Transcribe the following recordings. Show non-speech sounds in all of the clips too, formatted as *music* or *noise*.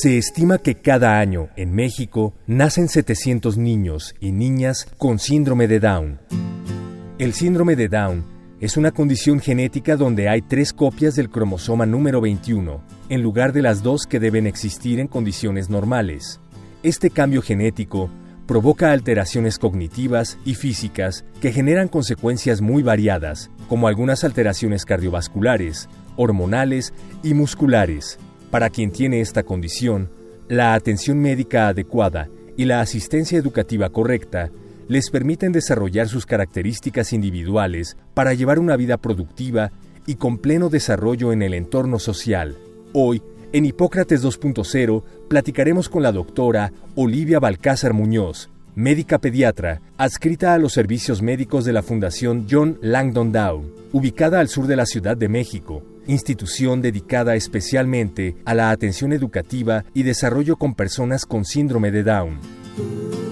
Se estima que cada año en México nacen 700 niños y niñas con síndrome de Down. El síndrome de Down es una condición genética donde hay tres copias del cromosoma número 21, en lugar de las dos que deben existir en condiciones normales. Este cambio genético provoca alteraciones cognitivas y físicas que generan consecuencias muy variadas, como algunas alteraciones cardiovasculares, hormonales y musculares. Para quien tiene esta condición, la atención médica adecuada y la asistencia educativa correcta les permiten desarrollar sus características individuales para llevar una vida productiva y con pleno desarrollo en el entorno social. Hoy, en Hipócrates 2.0, platicaremos con la doctora Olivia Balcázar Muñoz, médica pediatra, adscrita a los servicios médicos de la Fundación John Langdon Down, ubicada al sur de la Ciudad de México, institución dedicada especialmente a la atención educativa y desarrollo con personas con síndrome de Down.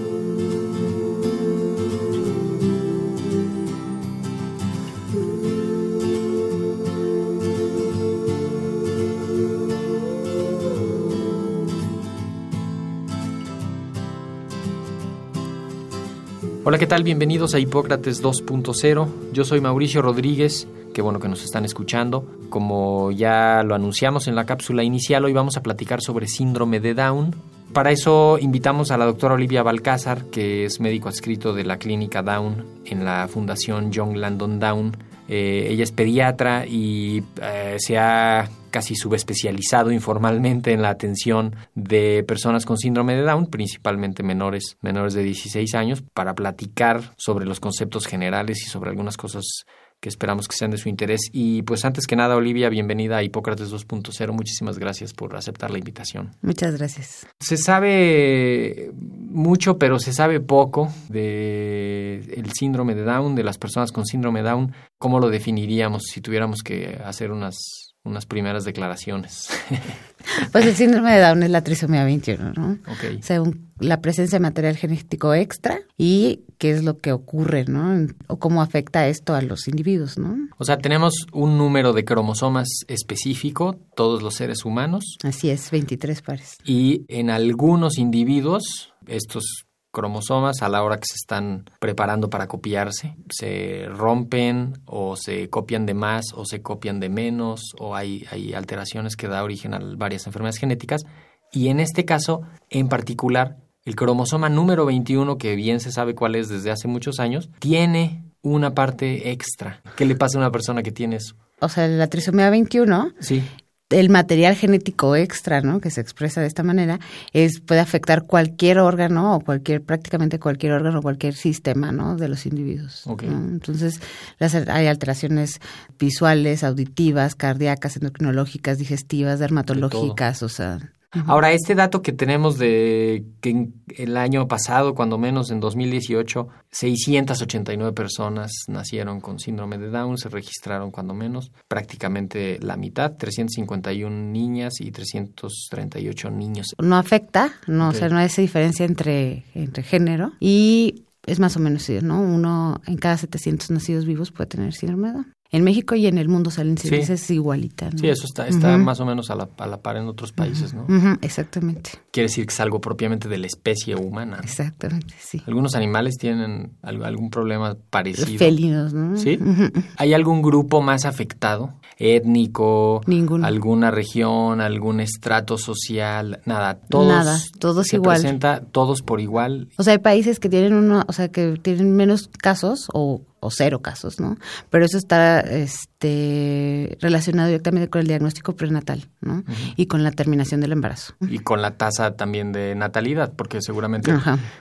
Hola, ¿qué tal? Bienvenidos a Hipócrates 2.0. Yo soy Mauricio Rodríguez, qué bueno que nos están escuchando. Como ya lo anunciamos en la cápsula inicial, hoy vamos a platicar sobre síndrome de Down. Para eso invitamos a la doctora Olivia Balcázar, que es médico adscrito de la clínica Down en la Fundación John Landon Down. Eh, ella es pediatra y eh, se ha casi subespecializado informalmente en la atención de personas con síndrome de Down, principalmente menores, menores de 16 años, para platicar sobre los conceptos generales y sobre algunas cosas que esperamos que sean de su interés. Y pues antes que nada, Olivia, bienvenida a Hipócrates 2.0. Muchísimas gracias por aceptar la invitación. Muchas gracias. Se sabe mucho, pero se sabe poco de el síndrome de Down, de las personas con síndrome de Down. ¿Cómo lo definiríamos si tuviéramos que hacer unas unas primeras declaraciones. *laughs* pues el síndrome de Down es la trisomía 21, ¿no? Okay. Según la presencia de material genético extra y qué es lo que ocurre, ¿no? O cómo afecta esto a los individuos, ¿no? O sea, tenemos un número de cromosomas específico, todos los seres humanos. Así es, 23 pares. Y en algunos individuos, estos cromosomas a la hora que se están preparando para copiarse. Se rompen o se copian de más o se copian de menos o hay, hay alteraciones que da origen a varias enfermedades genéticas. Y en este caso, en particular, el cromosoma número 21, que bien se sabe cuál es desde hace muchos años, tiene una parte extra. ¿Qué le pasa a una persona que tiene eso? O sea, la trisomía 21 sí el material genético extra, ¿no? Que se expresa de esta manera, es puede afectar cualquier órgano o cualquier prácticamente cualquier órgano, cualquier sistema, ¿no? De los individuos. Okay. ¿no? Entonces, las, hay alteraciones visuales, auditivas, cardíacas, endocrinológicas, digestivas, dermatológicas, o sea. Ahora, este dato que tenemos de que el año pasado, cuando menos en 2018, 689 personas nacieron con síndrome de Down, se registraron cuando menos, prácticamente la mitad, 351 niñas y 338 niños. No afecta, no, Okay. o sea, no hay esa diferencia entre, entre género y es más o menos, ¿no? Uno en cada 700 nacidos vivos puede tener síndrome de Down. En México y en el mundo salen Sí. incidencias igualitas. ¿no? Sí, eso está, está más o menos a la, a la par en otros países, ¿no? Exactamente, Quiere decir que es algo propiamente de la especie humana. exactamente, sí. Algunos animales tienen al- algún problema Los parecido. felinos, ¿no? ¿Sí? ¿Hay algún grupo más afectado? ¿Étnico? Ninguno. ¿Alguna región? ¿Algún estrato social? Nada. Todos. Nada, todos se igual. presenta todos por igual. O sea, hay países que tienen uno, o sea, que tienen menos casos o, o cero casos, ¿no? Pero eso está este, relacionado directamente con el diagnóstico prenatal, ¿no? Y con la terminación del embarazo. Y con la tasa también de natalidad, porque seguramente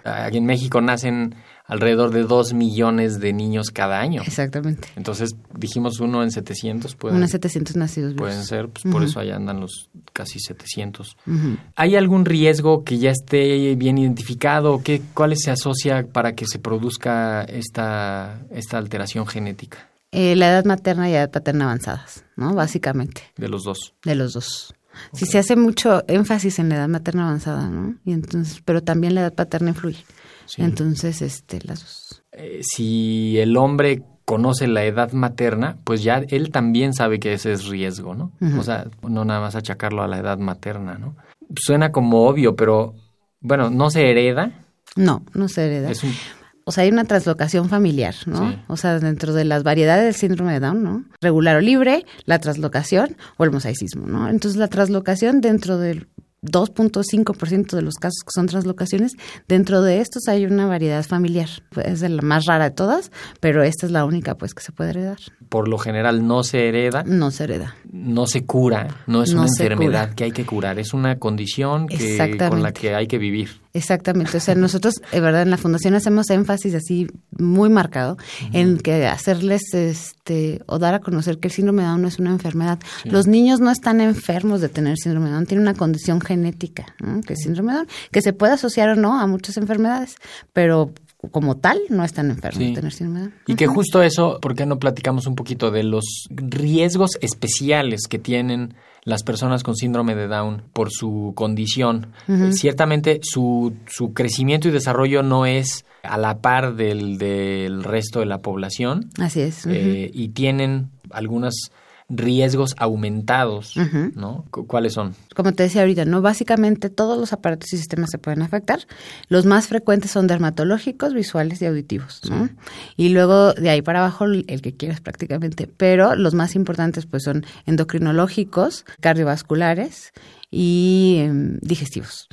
aquí en México nacen alrededor de 2 millones de niños cada año. Exactamente. Entonces dijimos uno en 700. Pueden, Uno en 700 nacidos vivos. Pueden ser, pues por eso ahí andan los casi 700. Ujú. ¿Hay algún riesgo que ya esté bien identificado? ¿Qué, ¿Cuáles se asocia para que se produzca esta, esta alteración genética Eh, la edad materna y la edad paterna avanzadas, ¿no? Básicamente, de los dos? de los dos. Si se hace mucho énfasis en la edad materna avanzada, ¿no? Y entonces, pero también la edad paterna influye. Sí. Entonces, este, las dos. Eh, si el hombre conoce la edad materna, pues ya él también sabe que ese es riesgo, ¿no? O sea, no nada más achacarlo a la edad materna, ¿no? Suena como obvio, pero bueno, no se hereda. No, no se hereda. Es un, O sea, hay una translocación familiar, ¿no? Sí. O sea, dentro de las variedades del síndrome de Down, ¿no? Regular o libre, la translocación o el mosaicismo, ¿no? Entonces, la translocación dentro del 2.5% de los casos que son translocaciones, dentro de estos hay una variedad familiar. Es de la más rara de todas, pero esta es la única, pues, que se puede heredar. por lo general no se hereda, No se hereda. no se cura, no es No una enfermedad cura. que hay que curar, es una condición que, con la que hay que vivir. Exactamente, o sea, nosotros, de verdad, en la fundación hacemos énfasis así muy marcado en que hacerles, este, o dar a conocer que el síndrome de Down no es una enfermedad. Los niños no están enfermos de tener síndrome de Down, tienen una condición genética, ¿no? que es síndrome de Down, que se puede asociar o no a muchas enfermedades, pero como tal no están enfermos Sí. de tener síndrome de Down. Y que justo eso, ¿por qué no platicamos un poquito de los riesgos especiales que tienen las personas con síndrome de Down por su condición? Eh, Ciertamente su, su crecimiento y desarrollo no es a la par del, del resto de la población Así es. eh, y tienen algunos riesgos aumentados. ¿no? Cu- ¿Cuáles son? como te decía ahorita, ¿no? Básicamente todos los aparatos y sistemas se pueden afectar. Los más frecuentes son dermatológicos, visuales y auditivos, ¿no? Y luego de ahí para abajo el que quieras prácticamente. Pero los más importantes pues son endocrinológicos, cardiovasculares y em, digestivos.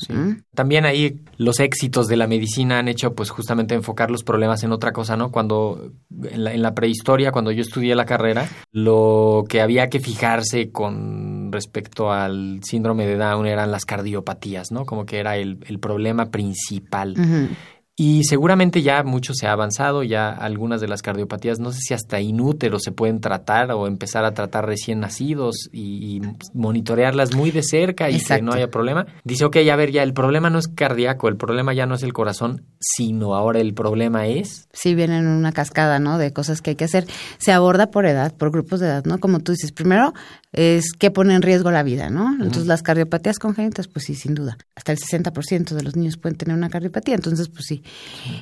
También ahí los éxitos de la medicina han hecho pues justamente enfocar los problemas en otra cosa, ¿no? Cuando en la, en la prehistoria, cuando yo estudié la carrera, lo que había que fijarse con respecto al síndrome de Down eran las cardiopatías, ¿no? Como que era el, el problema principal. Ujú. Y seguramente ya mucho se ha avanzado, ya algunas de las cardiopatías, no sé si hasta inúteros se pueden tratar o empezar a tratar recién nacidos y, y monitorearlas muy de cerca y que no haya problema. Dice, ok, a ver, ya el problema no es cardíaco, el problema ya no es el corazón, sino ahora el problema es... sí vienen en una cascada, ¿no? De cosas que hay que hacer. Se aborda por edad, por grupos de edad, ¿no? Como tú dices, primero es que pone en riesgo la vida, ¿no? Entonces las cardiopatías congénitas, pues sí, sin duda. Hasta el 60% de los niños pueden tener una cardiopatía, entonces pues sí.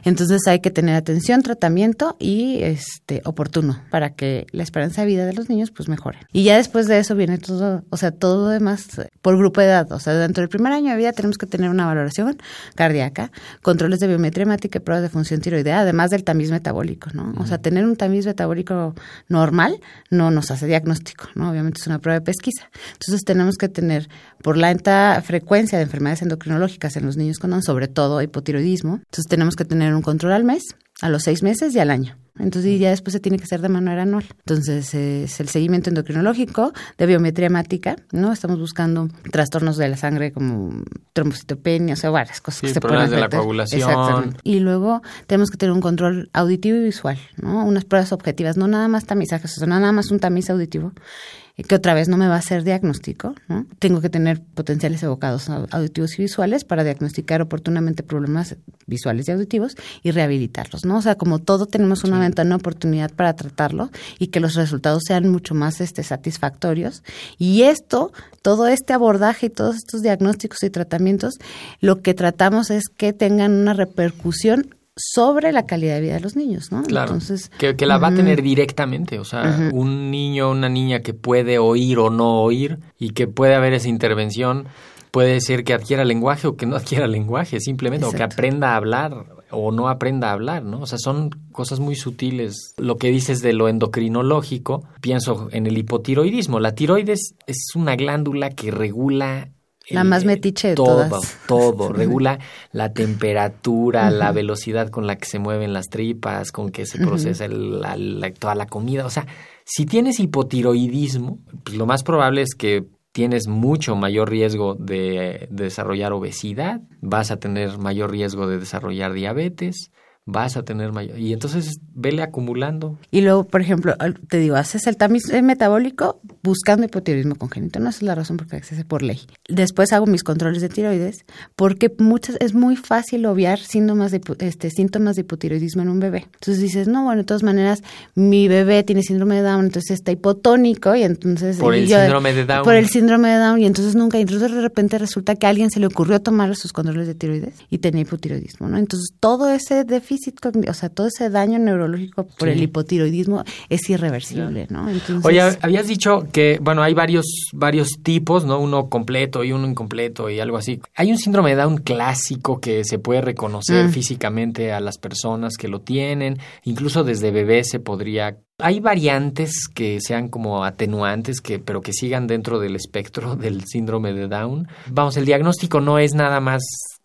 Entonces hay que tener atención, tratamiento y este oportuno para que la esperanza de vida de los niños pues mejore. Y ya después de eso viene todo, o sea, todo lo demás por grupo de edad. O sea, dentro del primer año de vida tenemos que tener una valoración cardíaca, controles de biometría hemática y pruebas de función tiroidea, además del tamiz metabólico, ¿no? O sea, tener un tamiz metabólico normal no nos hace diagnóstico, ¿no? Obviamente es una prueba de pesquisa. Entonces tenemos que tener, por la alta frecuencia de enfermedades endocrinológicas en los niños con sobre todo hipotiroidismo, entonces tenemos que tener un control al mes, a los seis meses y al año. Entonces y ya después se tiene que hacer de manera anual. Entonces es el seguimiento endocrinológico de biometría hemática, ¿no? Estamos buscando trastornos de la sangre como trombocitopenia, o sea, varias cosas Sí, que se pueden de la afectar. coagulación. Exactamente. Y luego tenemos que tener un control auditivo y visual, ¿no? Unas pruebas objetivas, no nada más tamizajes, o sea, nada más un tamiz auditivo, eh, que otra vez no me va a hacer diagnóstico, ¿no? Tengo que tener potenciales evocados au- auditivos y visuales para diagnosticar oportunamente problemas visuales y auditivos y rehabilitarlos, ¿no? O sea, como todo tenemos una de oportunidad para tratarlo y que los resultados sean mucho más este, satisfactorios. Y esto, todo este abordaje y todos estos diagnósticos y tratamientos, lo que tratamos es que tengan una repercusión sobre la calidad de vida de los niños, ¿no? Claro, Entonces, que, que la va a tener directamente, o sea, un niño o una niña que puede oír o no oír y que puede haber esa intervención, puede ser que adquiera lenguaje o que no *laughs* adquiera lenguaje, simplemente, o que aprenda a hablar o no aprenda a hablar, ¿no? O sea, son cosas muy sutiles. Lo que dices de lo endocrinológico, pienso en el hipotiroidismo. La tiroides es una glándula que regula La más metiche de todo, todas. todo, *laughs* regula la temperatura, la velocidad con la que se mueven las tripas, con que se procesa el- la- la- toda la comida. O sea, si tienes hipotiroidismo, pues lo más probable es que tienes mucho mayor riesgo de, de desarrollar obesidad, vas a tener mayor riesgo de desarrollar diabetes, vas a tener mayor. Y entonces vele acumulando. Y luego, por ejemplo, te digo, haces el tamiz metabólico buscando hipotiroidismo congénito. No esa es la razón por se hace por ley. Después hago mis controles de tiroides porque muchas es muy fácil obviar síntomas de, este, síntomas de hipotiroidismo en un bebé. Entonces dices, no, bueno, de todas maneras, mi bebé tiene síndrome de Down, entonces está hipotónico y entonces... Por el síndrome de Down. Por el síndrome de Down y entonces nunca, y entonces de repente resulta que a alguien se le ocurrió tomar sus controles de tiroides y tenía hipotiroidismo, ¿no? Entonces todo ese déficit o sea, todo ese daño neurológico por el hipotiroidismo es irreversible, ¿no? Oye, habías dicho que, bueno, hay varios, varios tipos, ¿no? Uno completo y uno incompleto y algo así. Hay un síndrome de Down clásico que se puede reconocer mm. físicamente a las personas que lo tienen, incluso desde bebé se podría hay variantes que sean como atenuantes, que, pero que sigan dentro del espectro *laughs* del síndrome de Down. Vamos, el diagnóstico no es nada más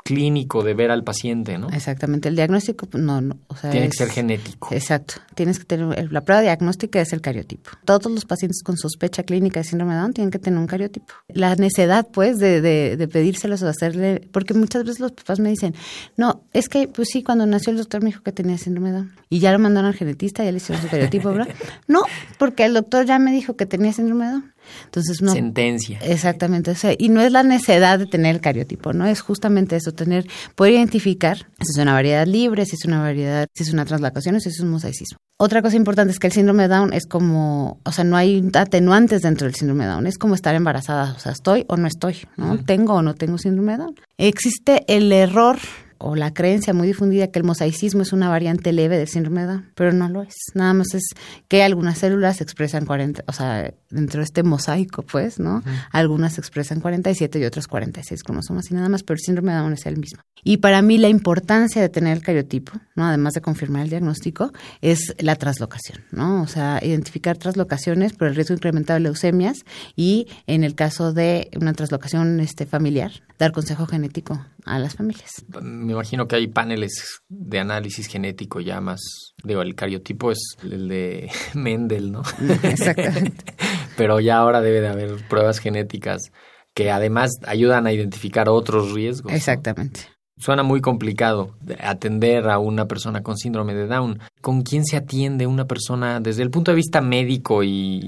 clínico de ver al paciente, ¿no? Exactamente, el diagnóstico pues, no, no o sea, tiene que ser genético. Exacto, tienes que tener la prueba diagnóstica es el cariotipo. Todos los pacientes con sospecha clínica de síndrome de Down tienen que tener un cariotipo. La necedad, pues, de, de, de pedírselos o hacerle, porque muchas veces los papás me dicen, no, es que, pues sí, cuando nació el doctor me dijo que tenía síndrome de Down y ya lo mandaron al genetista, ya le hicieron su cariotipo, ¿verdad? *laughs* no, porque el doctor ya me dijo que tenía síndrome de Down. Entonces, no. Sentencia. Exactamente. O sea, y no es la necedad de tener el cariotipo, ¿no? Es justamente eso, tener, poder identificar si es una variedad libre, si es una variedad, si es una translocación o si es un mosaicismo. Otra cosa importante es que el síndrome de Down es como, o sea, no hay atenuantes dentro del síndrome de Down, es como estar embarazada, o sea, estoy o no estoy, ¿no? Tengo o no tengo síndrome de Down. Existe el error o la creencia muy difundida que el mosaicismo es una variante leve del síndrome de Down, pero no lo es. Nada más es que algunas células expresan 40, o sea, dentro de este mosaico, pues, ¿no? Algunas expresan 47 y otras 46 cromosomas y nada más, pero el síndrome de Down es el mismo. Y para mí la importancia de tener el cariotipo, ¿no? Además de confirmar el diagnóstico, es la traslocación, ¿no? O sea, identificar traslocaciones por el riesgo incrementado de leucemias y en el caso de una traslocación este, familiar, dar consejo genético a las familias me imagino que hay paneles de análisis genético ya más, digo, el cariotipo es el de *laughs* Mendel, ¿no? Exactamente. *laughs* Pero ya ahora debe de haber pruebas genéticas que además ayudan a identificar otros riesgos. Exactamente. Suena muy complicado atender a una persona con síndrome de Down. ¿Con quién se atiende una persona desde el punto de vista médico y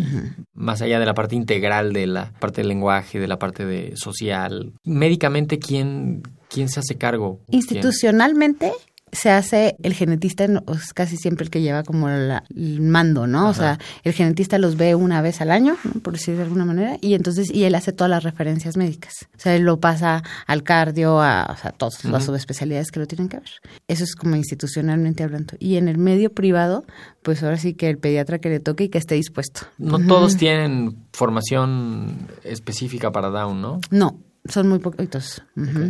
más allá de la parte integral de la parte del lenguaje, de la parte de social? Médicamente, ¿quién, quién se hace cargo? Institucionalmente, se hace el genetista es casi siempre el que lleva como el mando, ¿no? O sea, el genetista los ve una vez al año, por decir de alguna manera, y entonces y él hace todas las referencias médicas. O sea, él lo pasa al cardio, a, o sea, todas las subespecialidades que lo tienen que ver. Eso es como institucionalmente hablando. Y en el medio privado, pues ahora sí que el pediatra que le toque y que esté dispuesto. No todos tienen formación específica para Down, ¿no? No, son muy poquitos.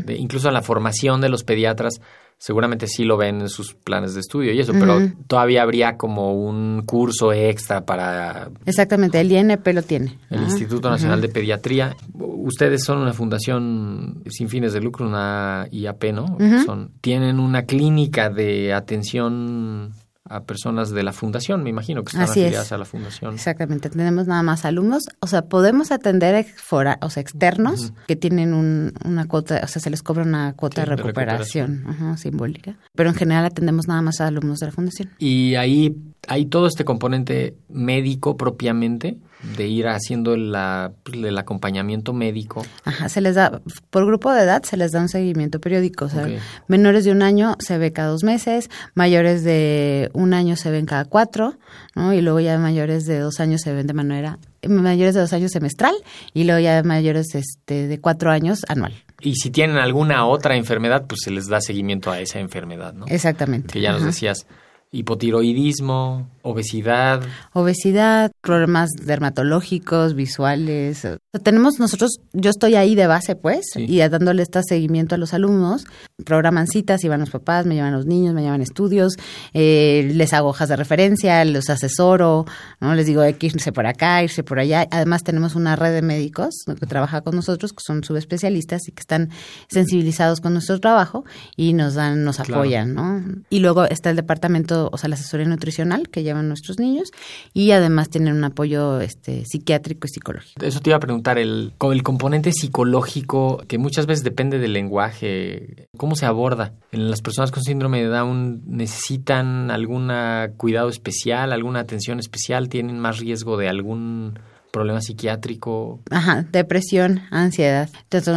incluso en la formación de los pediatras seguramente sí lo ven en sus planes de estudio y eso, pero todavía habría como un curso extra para... Exactamente, el INP lo tiene. El Instituto Nacional de Pediatría. Ustedes son una fundación sin fines de lucro, una IAP, ¿no? Son, tienen una clínica de atención a personas de la fundación, me imagino que están afiliadas a la fundación. Exactamente, tenemos nada más alumnos, o sea, podemos atender fora, o sea, externos que tienen una cuota, o sea, se les cobra una cuota de recuperación, simbólica, pero en general atendemos nada más a alumnos de la fundación. Y ahí hay todo este componente médico propiamente de ir haciendo la, el acompañamiento médico. Ajá, se les da, por grupo de edad se les da un seguimiento periódico. O sea, menores de un año se ve cada dos meses, mayores de un año se ven cada cuatro, ¿no? Y luego ya mayores de dos años se ven de manera, mayores de dos años semestral y luego ya mayores este, de cuatro años anual. Y si tienen alguna otra enfermedad, pues se les da seguimiento a esa enfermedad, ¿no? Exactamente. Que ya nos decías hipotiroidismo, obesidad. Obesidad, problemas dermatológicos, visuales. tenemos nosotros, yo estoy ahí de base, pues, y dándole este seguimiento a los alumnos. Programan citas, iban los papás, me llevan los niños, me llevan estudios, eh, les hago hojas de referencia, los asesoro, ¿no? Les digo, hay que irse por acá, irse por allá. Además, tenemos una red de médicos que trabaja con nosotros, que son subespecialistas y que están sensibilizados con nuestro trabajo y nos dan, nos apoyan, ¿no? Y luego está el departamento o sea, la asesoría nutricional que llevan nuestros niños y además tienen un apoyo este, psiquiátrico y psicológico. Eso te iba a preguntar, el, el componente psicológico que muchas veces depende del lenguaje, ¿cómo se aborda? ¿En las personas con síndrome de Down necesitan algún cuidado especial, alguna atención especial? ¿Tienen más riesgo de algún problema psiquiátrico. Ajá, depresión, ansiedad,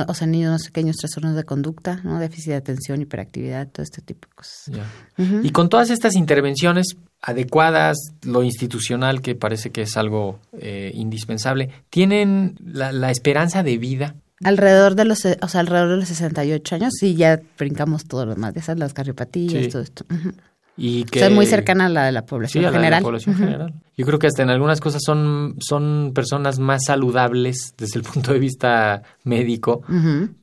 o sea, niños pequeños trastornos de conducta, ¿no? Déficit de atención, hiperactividad, todo este tipo de cosas. Y con todas estas intervenciones adecuadas, lo institucional, que parece que es algo eh, indispensable, ¿tienen la, esperanza de vida Alrededor de los, o sea, alrededor de los 68 años, sí, ya brincamos todo lo demás, de esas, las cariopatías, todo esto. Y que, o sea, muy cercana a la de la población sí, general. la población general. Yo creo que hasta en algunas cosas son, son personas más saludables desde el punto de vista médico,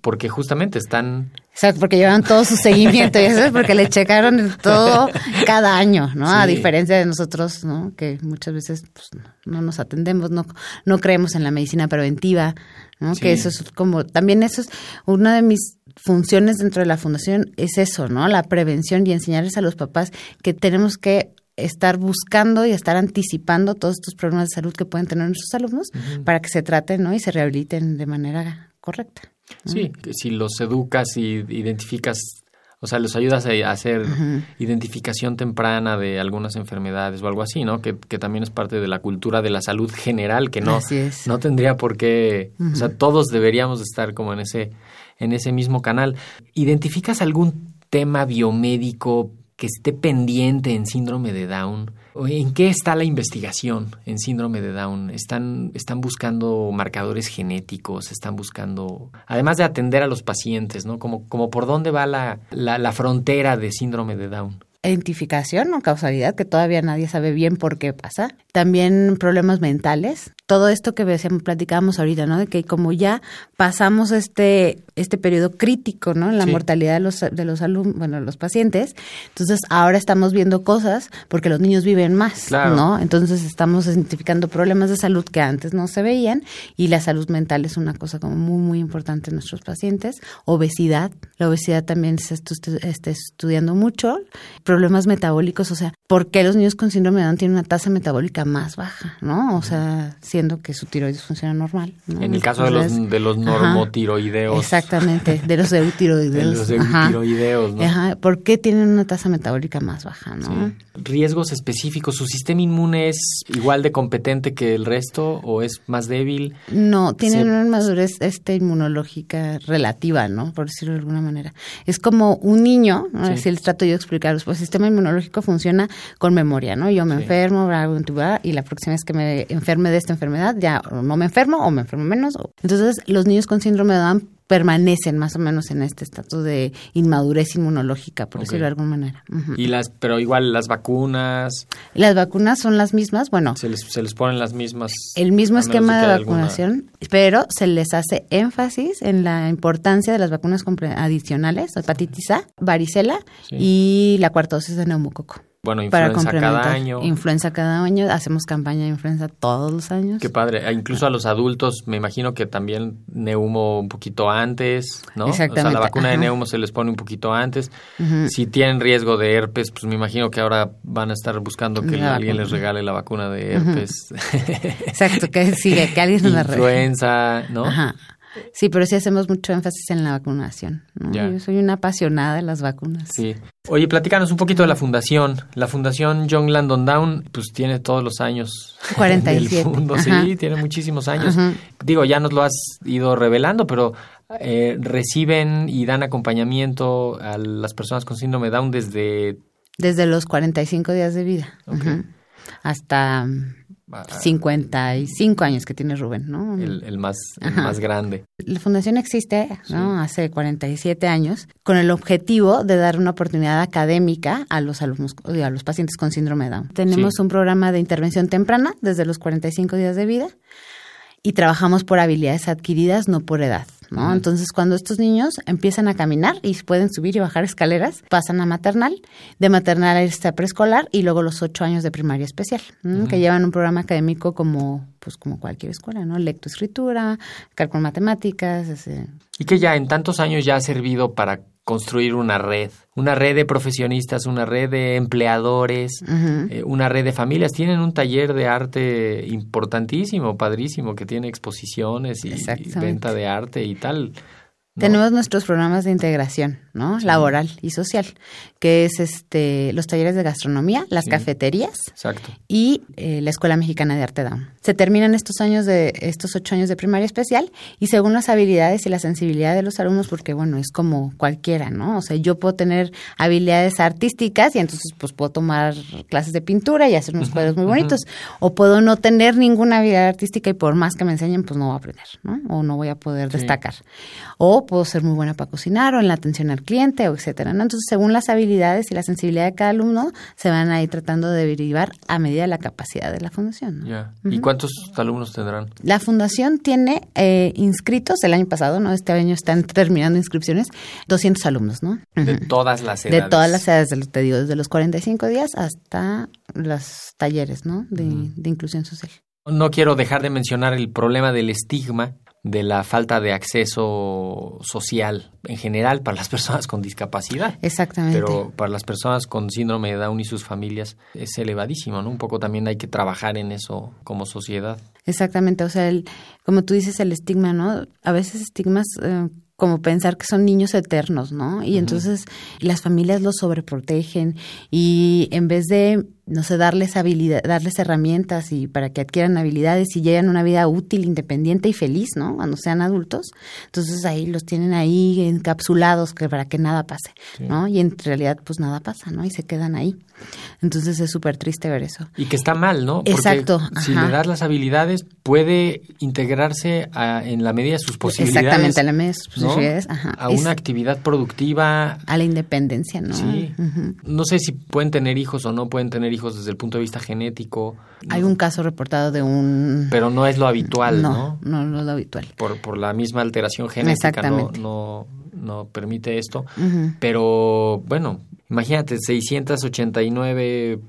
porque justamente están... Exacto, porque llevan todo su seguimiento y eso es porque le checaron todo cada año, ¿no? A diferencia de nosotros, ¿no? Que muchas veces pues, no nos atendemos, no, no creemos en la medicina preventiva, ¿no? Que eso es como, también eso es una de mis funciones dentro de la fundación es eso, ¿no? La prevención y enseñarles a los papás que tenemos que estar buscando y estar anticipando todos estos problemas de salud que pueden tener nuestros alumnos para que se traten, ¿no? Y se rehabiliten de manera correcta. Sí, que si los educas y identificas, o sea, los ayudas a hacer identificación temprana de algunas enfermedades o algo así, ¿no? Que, que, también es parte de la cultura de la salud general, que no, no tendría por qué, o sea, todos deberíamos estar como en ese en ese mismo canal. ¿Identificas algún tema biomédico que esté pendiente en síndrome de Down? ¿En qué está la investigación en síndrome de Down? ¿Están, están buscando marcadores genéticos? ¿Están buscando, además de atender a los pacientes, ¿no? Como, como por dónde va la, la, la frontera de síndrome de Down? identificación o causalidad, que todavía nadie sabe bien por qué pasa. También problemas mentales. Todo esto que platicábamos ahorita, ¿no? De que como ya pasamos este, este periodo crítico, ¿no? En la mortalidad de los, de los alumnos, bueno, los pacientes. Entonces, ahora estamos viendo cosas porque los niños viven más, ¿no? Entonces, estamos identificando problemas de salud que antes no se veían y la salud mental es una cosa como muy, muy importante en nuestros pacientes. Obesidad. La obesidad también se está estudiando mucho problemas metabólicos, o sea, ¿por qué los niños con síndrome de Down tienen una tasa metabólica más baja, no? O sea, siendo que su tiroides funciona normal. En el caso de los, de los normotiroideos. exactamente, de los eutiroideos. *laughs* de los eutiroideos, ¿no? Ajá, ¿por qué tienen una tasa metabólica más baja, no? Riesgos específicos, ¿su sistema inmune es igual de competente que el resto o es más débil? No, tienen una madurez este, inmunológica relativa, ¿no? Por decirlo de alguna manera. Es como un niño, ¿no? si les trato yo de explicar, pues el sistema inmunológico funciona con memoria, ¿no? Yo me enfermo, y la próxima vez que me enferme de esta enfermedad ya no me enfermo o me enfermo menos. Entonces, los niños con síndrome de Down permanecen más o menos en este estatus de inmadurez inmunológica, por decirlo de alguna manera. Y las, pero igual las vacunas. Las vacunas son las mismas, bueno. Se les, se les ponen las mismas. El mismo esquema de, vacunación, pero se les hace énfasis en la importancia de las vacunas adicionales, hepatitis A, varicela y la cuarta dosis de neumococo. Bueno, influenza cada año. Influenza cada año, hacemos campaña de influenza todos los años. Qué padre. E incluso a los adultos, me imagino que también neumo un poquito antes, ¿no? Exactamente. O sea, la vacuna de neumo se les pone un poquito antes. Si tienen riesgo de herpes, pues me imagino que ahora van a estar buscando que alguien les regale la vacuna de herpes. *laughs* Exacto, que sigue, que alguien nos la regale. Influenza, ¿no? Ajá. Sí, pero sí hacemos mucho énfasis en la vacunación. Yo soy una apasionada de las vacunas. Sí. Oye, platícanos un poquito de la fundación. La fundación John Landon Down, pues tiene todos los años 47. *laughs* del mundo. Sí, tiene muchísimos años. Digo, ya nos lo has ido revelando, pero eh, reciben y dan acompañamiento a las personas con síndrome Down desde... Desde los 45 días de vida. Hasta 55 años que tiene Rubén, ¿no? El, más, más grande. La fundación existe, ¿no? Hace 47 años con el objetivo de dar una oportunidad académica a los alumnos, a los pacientes con síndrome de Down. Tenemos un programa de intervención temprana desde los 45 días de vida y trabajamos por habilidades adquiridas, no por edad. ¿no? Entonces, cuando estos niños empiezan a caminar y pueden subir y bajar escaleras, pasan a maternal, de maternal a este preescolar y luego los ocho años de primaria especial, que llevan un programa académico como, pues, como cualquier escuela, ¿no? Lectoescritura, cálculo matemáticas. Y que ya en tantos años ya ha servido para construir una red, una red de profesionistas, una red de empleadores, eh, una red de familias. Tienen un taller de arte importantísimo, padrísimo, que tiene exposiciones y, y venta de arte y tal. Tenemos nuestros programas de integración, ¿no? Laboral y social, que es este los talleres de gastronomía, las cafeterías Exacto. y eh, la Escuela Mexicana de Arte Down. Se terminan estos años de estos ocho años de primaria especial y según las habilidades y la sensibilidad de los alumnos, porque bueno es como cualquiera, ¿no? O sea, yo puedo tener habilidades artísticas y entonces pues puedo tomar clases de pintura y hacer unos cuadros muy bonitos, o puedo no tener ninguna habilidad artística y por más que me enseñen pues no voy a aprender, ¿no? O no voy a poder destacar. O puedo ser muy buena para cocinar o en la atención al cliente o etcétera. ¿no? Entonces, según las habilidades y la sensibilidad de cada alumno, se van a ir tratando de derivar a medida de la capacidad de la fundación. ¿no? ¿Y cuántos alumnos tendrán? La fundación tiene eh, inscritos el año pasado, ¿no? Este año están terminando inscripciones, 200 alumnos, ¿no? De todas las edades. De todas las edades, te digo, desde los 45 días hasta los talleres, ¿no? De, de inclusión social. No quiero dejar de mencionar el problema del estigma de la falta de acceso social en general para las *laughs* personas con discapacidad. Exactamente. Pero para las personas con síndrome de Down y sus familias es elevadísimo, ¿no? Un poco también hay que trabajar en eso como sociedad. Exactamente, o sea, el, como tú dices, el estigma, ¿no? A veces estigmas eh, como pensar que son niños eternos, ¿no? Y entonces las familias los sobreprotegen y en vez de no sé, darles habilidad, darles herramientas y para que adquieran habilidades y lleguen a una vida útil, independiente y feliz, ¿no? Cuando sean adultos. Entonces ahí los tienen ahí encapsulados que para que nada pase, ¿no? Y en realidad pues nada pasa, ¿no? Y se quedan ahí. Entonces es súper triste ver eso. Y que está mal, ¿no? Porque Exacto. Si le das las habilidades, puede integrarse en la medida de sus posibilidades. Exactamente, a la medida de sus posibilidades. Ajá. A una actividad productiva. A la independencia, ¿no? Sí. No sé si pueden tener hijos o no pueden tener hijos desde el punto de vista genético. Hay un caso reportado de un... Pero no es lo habitual, ¿no? No, no, es lo habitual. Por, por la misma alteración genética no, no, no permite esto. Pero bueno, imagínate, 689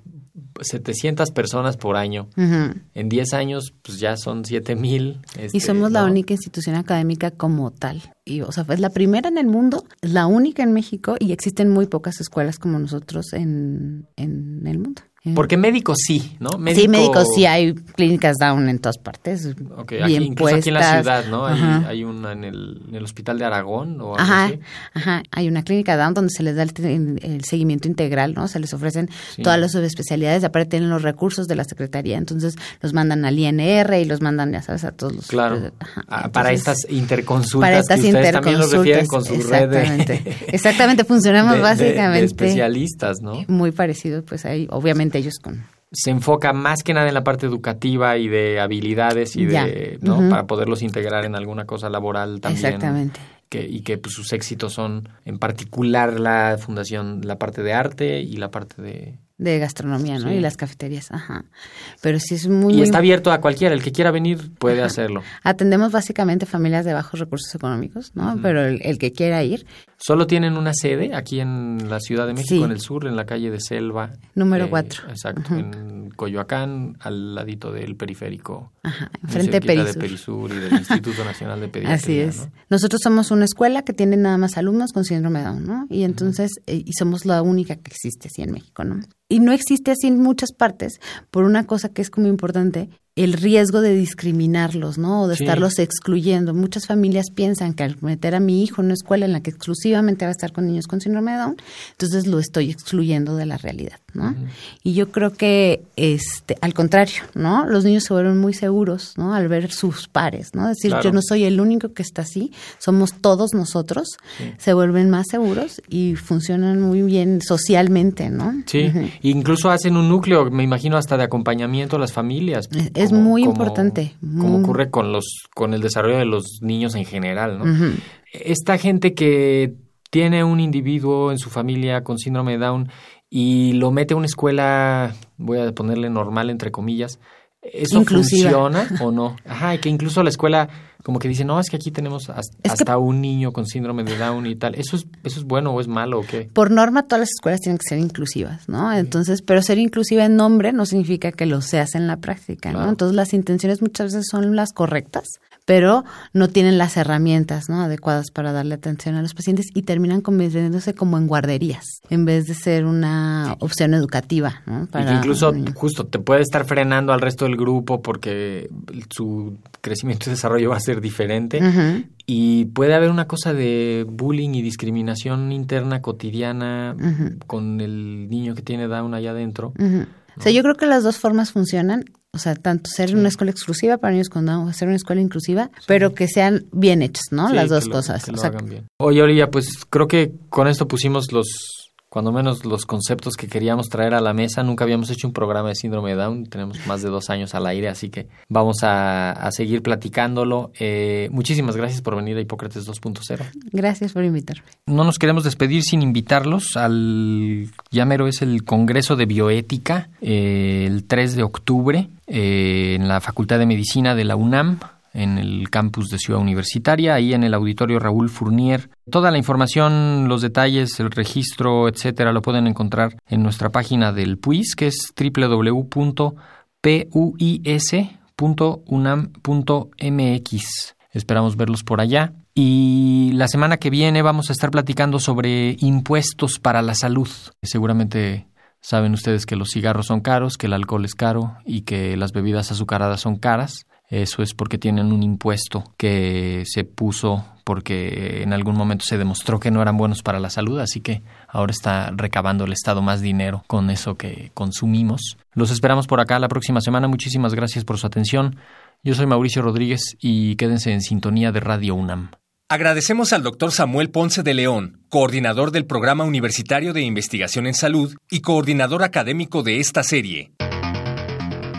700 personas por año. En 10 años, pues ya son 7000. Este, y somos la única institución académica como tal. Y, o sea, es la primera en el mundo, la única en México y existen muy pocas escuelas como nosotros en, en el mundo. Porque médicos sí, ¿no? Sí, médicos sí, hay clínicas down en todas partes. Ok, aquí, incluso aquí en la ciudad, ¿no? Hay, hay una en el, en el, hospital de Aragón o algo ajá, así. Ajá, hay una clínica down donde se les da el, el seguimiento integral, ¿no? Se les ofrecen sí. todas las subespecialidades, aparte tienen los recursos de la Secretaría, entonces los mandan al INR y los mandan, ya sabes, a todos los... Claro, ajá, entonces, para estas interconsultas para estas que ustedes también los refieren con su exactamente, red de... Exactamente, funcionamos *laughs* de, básicamente... De, de especialistas, ¿no? Muy parecido, pues ahí, obviamente ellos con se enfoca más que nada en la parte educativa y de habilidades y ya. de, ¿no? Uh -huh. Para poderlos integrar en alguna cosa laboral también. Exactamente. Que, y que pues, sus éxitos son, en particular, la fundación, la parte de arte y la parte de, de gastronomía, ¿no? Sí. Y las cafeterías, ajá. Pero sí es muy... Y está abierto a cualquiera, el que quiera venir puede ajá. hacerlo. Atendemos básicamente familias de bajos recursos económicos, ¿no? Uh -huh. Pero el, el, que quiera ir. ¿Solo tienen una sede aquí en la Ciudad de México, sí. en el sur, en la calle de Selva? Número 4. Eh, exacto, en Coyoacán, al ladito del periférico. Ajá, frente a Perisur. de Perisur y del Instituto Nacional de *laughs* Pediatría. Así es. ¿no? Nosotros somos una escuela que tiene nada más alumnos con síndrome de Down, ¿no? Y entonces, -huh. y somos la única que existe así en México, ¿no? Y no existe así en muchas partes por una cosa que es como importante, el riesgo de discriminarlos, ¿no? O de sí. estarlos excluyendo. Muchas familias piensan que al meter a mi hijo en una escuela en la que exclusivamente va a estar con niños con síndrome de Down, entonces lo estoy excluyendo de la realidad, ¿no? Y yo creo que, este, al contrario, ¿no? Los niños se vuelven muy seguros, ¿no? Al ver sus pares, ¿no? Decir, claro. yo no soy el único que está así, somos todos nosotros, sí. se vuelven más seguros y funcionan muy bien socialmente, ¿no? Sí, uh -huh. incluso hacen un núcleo, me imagino, hasta de acompañamiento a las familias. Es como, muy como, importante. Como muy... ocurre con los con el desarrollo de los niños en general, ¿no? Uh -huh. Esta gente que tiene un individuo en su familia con síndrome de Down y lo mete a una escuela, voy a ponerle normal entre comillas, ¿eso Inclusiva. funciona o no? Ajá, y que incluso la escuela como que dice, no, es que aquí tenemos hasta, un niño con síndrome de Down y tal. ¿Eso es, ¿Eso es bueno o es malo o qué? Por norma, todas las escuelas tienen que ser inclusivas, ¿no? Entonces, pero ser inclusiva en nombre no significa que lo seas en la práctica, claro. ¿no? Entonces, las intenciones muchas veces son las correctas, pero no tienen las herramientas ¿no? adecuadas para darle atención a los pacientes y terminan convirtiéndose como en guarderías, en vez de ser una opción educativa. ¿no? Para incluso justo te puede estar frenando al resto del grupo porque su crecimiento y desarrollo va a ser diferente y puede haber una cosa de bullying y discriminación interna cotidiana con el niño que tiene Down allá adentro. O sea, yo creo que las dos formas funcionan. O sea, tanto ser una escuela exclusiva para niños con Down o ser una escuela inclusiva, pero que sean bien hechas, ¿no? las dos cosas. Que lo hagan bien. Oye, Olivia, pues creo que con esto pusimos los cuando menos los conceptos que queríamos traer a la mesa. Nunca habíamos hecho un programa de síndrome de Down, tenemos más de dos años al aire, así que vamos a, seguir platicándolo. Eh, muchísimas gracias por venir a Hipócrates 2.0. Gracias por invitarme. No nos queremos despedir sin invitarlos al, llamero es el Congreso de Bioética, eh, el 3 de octubre, eh, en la Facultad de Medicina de la UNAM en el campus de Ciudad Universitaria, ahí en el auditorio Raúl Fournier. Toda la información, los detalles, el registro, etcétera, lo pueden encontrar en nuestra página del PUIS, que es www.puis.unam.mx. Esperamos verlos por allá. Y la semana que viene vamos a estar platicando sobre impuestos para la salud. Seguramente saben ustedes que los cigarros son caros, que el alcohol es caro y que las bebidas azucaradas son caras. Eso es porque tienen un impuesto que se puso porque en algún momento se demostró que no eran buenos para la salud, así que ahora está recabando el Estado más dinero con eso que consumimos. Los esperamos por acá la próxima semana. Muchísimas gracias por su atención. Yo soy Mauricio Rodríguez y quédense en sintonía de Radio UNAM. Agradecemos al doctor Samuel Ponce de León, coordinador del Programa Universitario de Investigación en Salud y coordinador académico de esta serie.